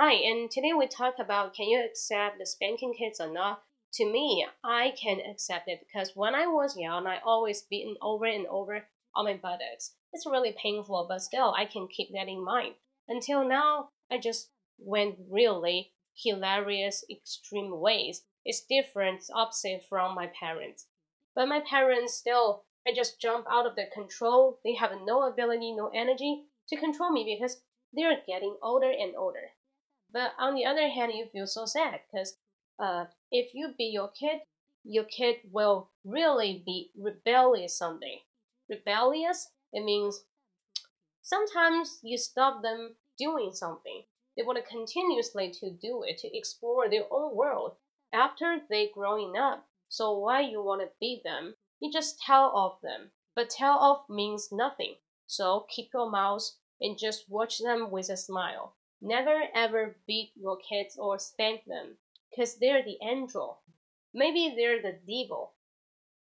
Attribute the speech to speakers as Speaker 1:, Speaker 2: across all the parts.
Speaker 1: Hi, and today we talk about can you accept the spanking kids or not? To me, I can accept it because when I was young, I always beaten over and over on my buttocks. It's really painful, but still, I can keep that in mind. Until now, I just went really hilarious, extreme ways. It's different, opposite from my parents. But my parents still, I just jump out of their control. They have no ability, no energy to control me because they're getting older and older. But on the other hand, you feel so sad because uh, if you beat your kid, your kid will really be rebellious someday. Rebellious, it means sometimes you stop them doing something. They want to continuously to do it, to explore their own world after they growing up. So why you want to beat them? You just tell off them. But tell off means nothing. So keep your mouth and just watch them with a smile. Never ever beat your kids or spank them, because they're the angel. Maybe they're the devil.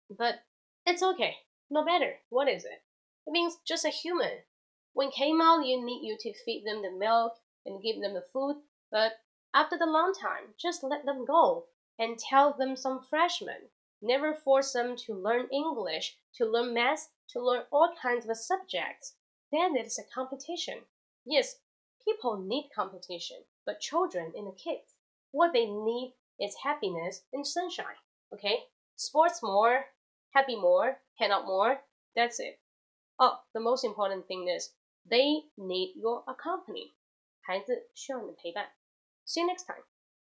Speaker 1: But it's okay. No matter. What is it? It means just a human. When came out, you need you to feed them the milk and give them the food, but after the long time, just let them go and tell them some freshmen. Never force them to learn English, to learn math, to learn all kinds of subjects. Then it's a competition. Yes, people need competition, but children and the kids, what they need is happiness and sunshine. Okay? Sports more, happy more, hang out more. That's it. Oh, the most important thing is they need your company. 孩子需要你的陪伴。See you next time.